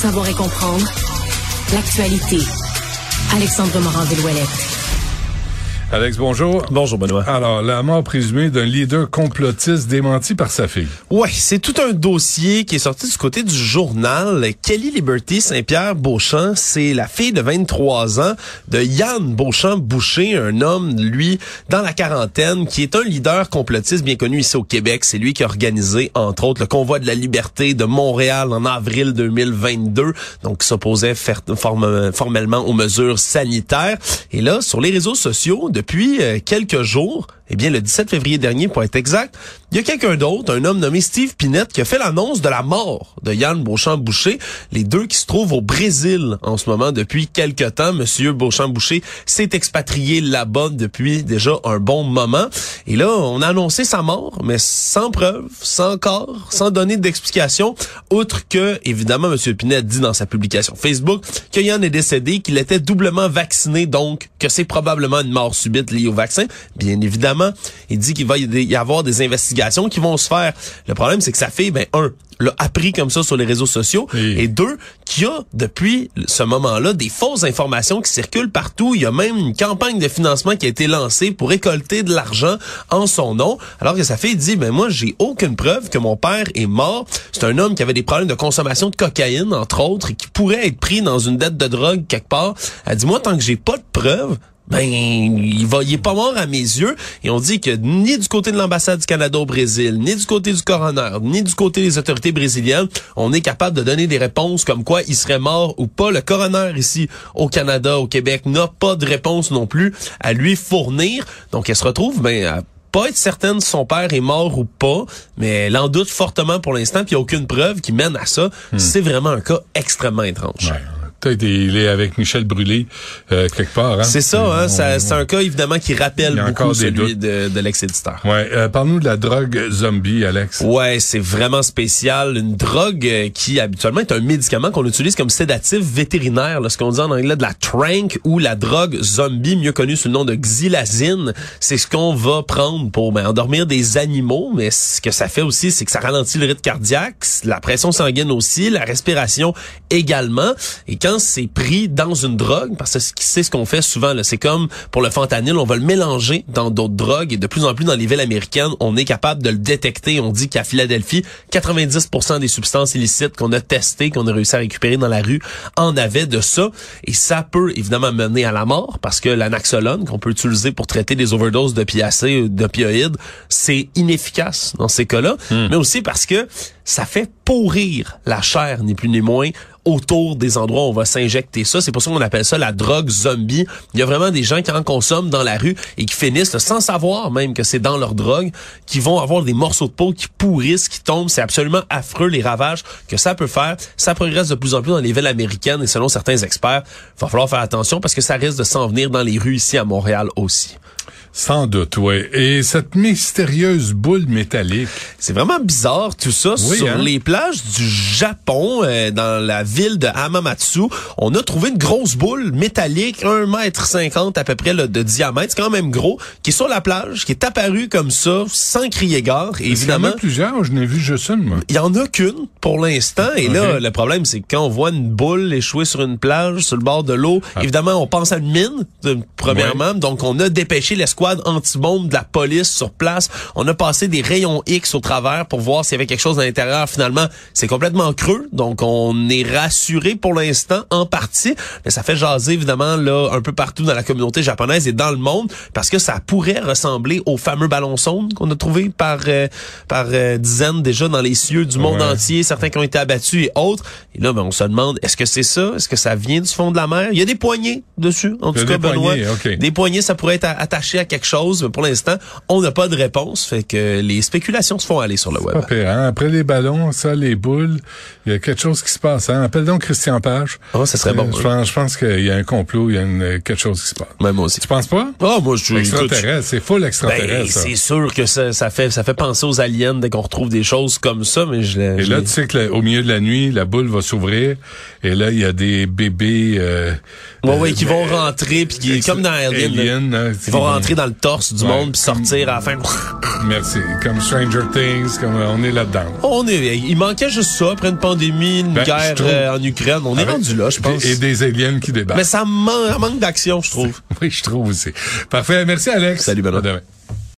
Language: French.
Savoir et comprendre l'actualité. Alexandre Morand-Villouellette. Alex, bonjour. Bonjour, Benoît. Alors, la mort présumée d'un leader complotiste démenti par sa fille. Ouais, c'est tout un dossier qui est sorti du côté du journal. Kelly Liberty Saint-Pierre Beauchamp, c'est la fille de 23 ans de Yann Beauchamp-Boucher, un homme, lui, dans la quarantaine, qui est un leader complotiste bien connu ici au Québec. C'est lui qui a organisé, entre autres, le convoi de la liberté de Montréal en avril 2022, donc qui s'opposait formellement aux mesures sanitaires. Et là, sur les réseaux sociaux, depuis euh, quelques jours, eh bien, le 17 février dernier, pour être exact, il y a quelqu'un d'autre, un homme nommé Steve Pinette, qui a fait l'annonce de la mort de Yann Beauchamp-Boucher, les deux qui se trouvent au Brésil en ce moment depuis quelques temps. Monsieur Beauchamp-Boucher s'est expatrié là-bas depuis déjà un bon moment. Et là, on a annoncé sa mort, mais sans preuve, sans corps, sans donner d'explication, outre que, évidemment, Monsieur Pinette dit dans sa publication Facebook que Yann est décédé, qu'il était doublement vacciné, donc que c'est probablement une mort subite liée au vaccin. Bien évidemment, il dit qu'il va y avoir des investigations qui vont se faire. Le problème, c'est que ça fait, ben, un, l'a appris comme ça sur les réseaux sociaux. Et deux, qu'il y a depuis ce moment-là des fausses informations qui circulent partout. Il y a même une campagne de financement qui a été lancée pour récolter de l'argent en son nom. Alors que sa fille dit, ben moi, j'ai aucune preuve que mon père est mort. C'est un homme qui avait des problèmes de consommation de cocaïne, entre autres, et qui pourrait être pris dans une dette de drogue quelque part. Elle dit, moi, tant que j'ai pas de preuves, ben il va il est pas mort à mes yeux et on dit que ni du côté de l'ambassade du Canada au Brésil, ni du côté du coroner, ni du côté des autorités brésiliennes, on est capable de donner des réponses comme quoi il serait mort ou pas. Le coroner ici au Canada, au Québec n'a pas de réponse non plus à lui fournir. Donc elle se retrouve ben à pas être certaine si son père est mort ou pas, mais elle en doute fortement pour l'instant, puis il n'y a aucune preuve qui mène à ça. Hmm. C'est vraiment un cas extrêmement étrange. Peut-être il est avec Michel Brûlé euh, quelque part. Hein? C'est ça, hein? c'est un cas évidemment qui rappelle beaucoup celui de, de l'ex-éditeur. Ouais, euh, parle-nous de la drogue zombie, Alex. Ouais, c'est vraiment spécial. Une drogue euh, qui habituellement est un médicament qu'on utilise comme sédatif vétérinaire, là, ce qu'on dit en anglais de la trank ou la drogue zombie, mieux connue sous le nom de xylazine. C'est ce qu'on va prendre pour ben, endormir des animaux, mais ce que ça fait aussi, c'est que ça ralentit le rythme cardiaque, la pression sanguine aussi, la respiration également. Et c'est pris dans une drogue, parce que c'est ce qu'on fait souvent, c'est comme pour le fentanyl, on va le mélanger dans d'autres drogues et de plus en plus dans les villes américaines, on est capable de le détecter. On dit qu'à Philadelphie, 90% des substances illicites qu'on a testées, qu'on a réussi à récupérer dans la rue, en avaient de ça. Et ça peut évidemment mener à la mort parce que l'anaxolone qu'on peut utiliser pour traiter des overdoses d'opiacés ou d'opioïdes, c'est inefficace dans ces cas-là. Hmm. Mais aussi parce que ça fait pourrir la chair, ni plus ni moins, autour des endroits où on va s'injecter ça. C'est pour ça qu'on appelle ça la drogue zombie. Il y a vraiment des gens qui en consomment dans la rue et qui finissent sans savoir même que c'est dans leur drogue, qui vont avoir des morceaux de peau qui pourrissent, qui tombent. C'est absolument affreux les ravages que ça peut faire. Ça progresse de plus en plus dans les villes américaines et selon certains experts, il va falloir faire attention parce que ça risque de s'en venir dans les rues ici à Montréal aussi. Sans doute, oui. Et cette mystérieuse boule métallique. C'est vraiment bizarre tout ça. Sur hein? les plages du Japon, euh, dans la ville de Hamamatsu, on a trouvé une grosse boule métallique, 1 mètre 50 à peu près de diamètre, c'est quand même gros, qui est sur la plage, qui est apparue comme ça, sans crier gare. évidemment, il y en a plusieurs, je n'ai vu juste une. Moi. Il y en a qu'une pour l'instant. Et là, le problème, c'est que quand on voit une boule échouer sur une plage, sur le bord de l'eau, ah. évidemment, on pense à une mine, premièrement. Donc, on a dépêché l'escouade squad anti-bombe de la police sur place. On a passé des rayons X au travers pour voir s'il y avait quelque chose à l'intérieur. Finalement, c'est complètement creux, donc on est rassuré pour l'instant en partie, mais ça fait jaser évidemment là un peu partout dans la communauté japonaise et dans le monde parce que ça pourrait ressembler au fameux ballon sonde qu'on a trouvé par euh, par euh, dizaines déjà dans les cieux du monde entier, certains qui ont été abattus et autres. Et là, ben, on se demande est-ce que c'est ça? Est-ce que ça vient du fond de la mer? Il y a des poignées dessus, en tout cas, Benoît. Des poignées, ça pourrait être attaché à quelque chose, mais pour l'instant, on n'a pas de réponse. Fait que les spéculations se font aller sur le web. Pas pire, hein? Après les ballons, ça, les boules, il y a quelque chose qui se passe. Hein? Appelle donc Christian Page. Oh, ça serait Euh, bon. Je pense, je pense qu'il y a un complot, il y a une- quelque chose qui se passe. Ouais, moi aussi. Tu penses pas? Oh, moi, je Extraterrestre, c'est full Ben, extraterrestre. c'est sûr que ça, ça fait ça fait penser aux aliens dès qu'on retrouve des choses comme ça, mais je. Et je là, tu sais que la- au milieu de la nuit, la boule va s'ouvrir et là, il y a des bébés. Euh, ouais, euh, ouais, qui vont euh, rentrer puis qui comme dans Alien, là. Alien, hein, ils vont rentrer dans le torse du Ouais. monde puis sortir à la fin. Merci. Comme Stranger Things, comme euh, on est là-dedans. On est, il manquait juste ça après une pandémie, une Ben, guerre trouve- euh, en Ukraine. On est rendu là, je pense. Et des aliens qui débarquent. Mais ça manque, manque d'action, je trouve. Oui, je trouve aussi. Parfait. Merci, Alex. Salut, demain.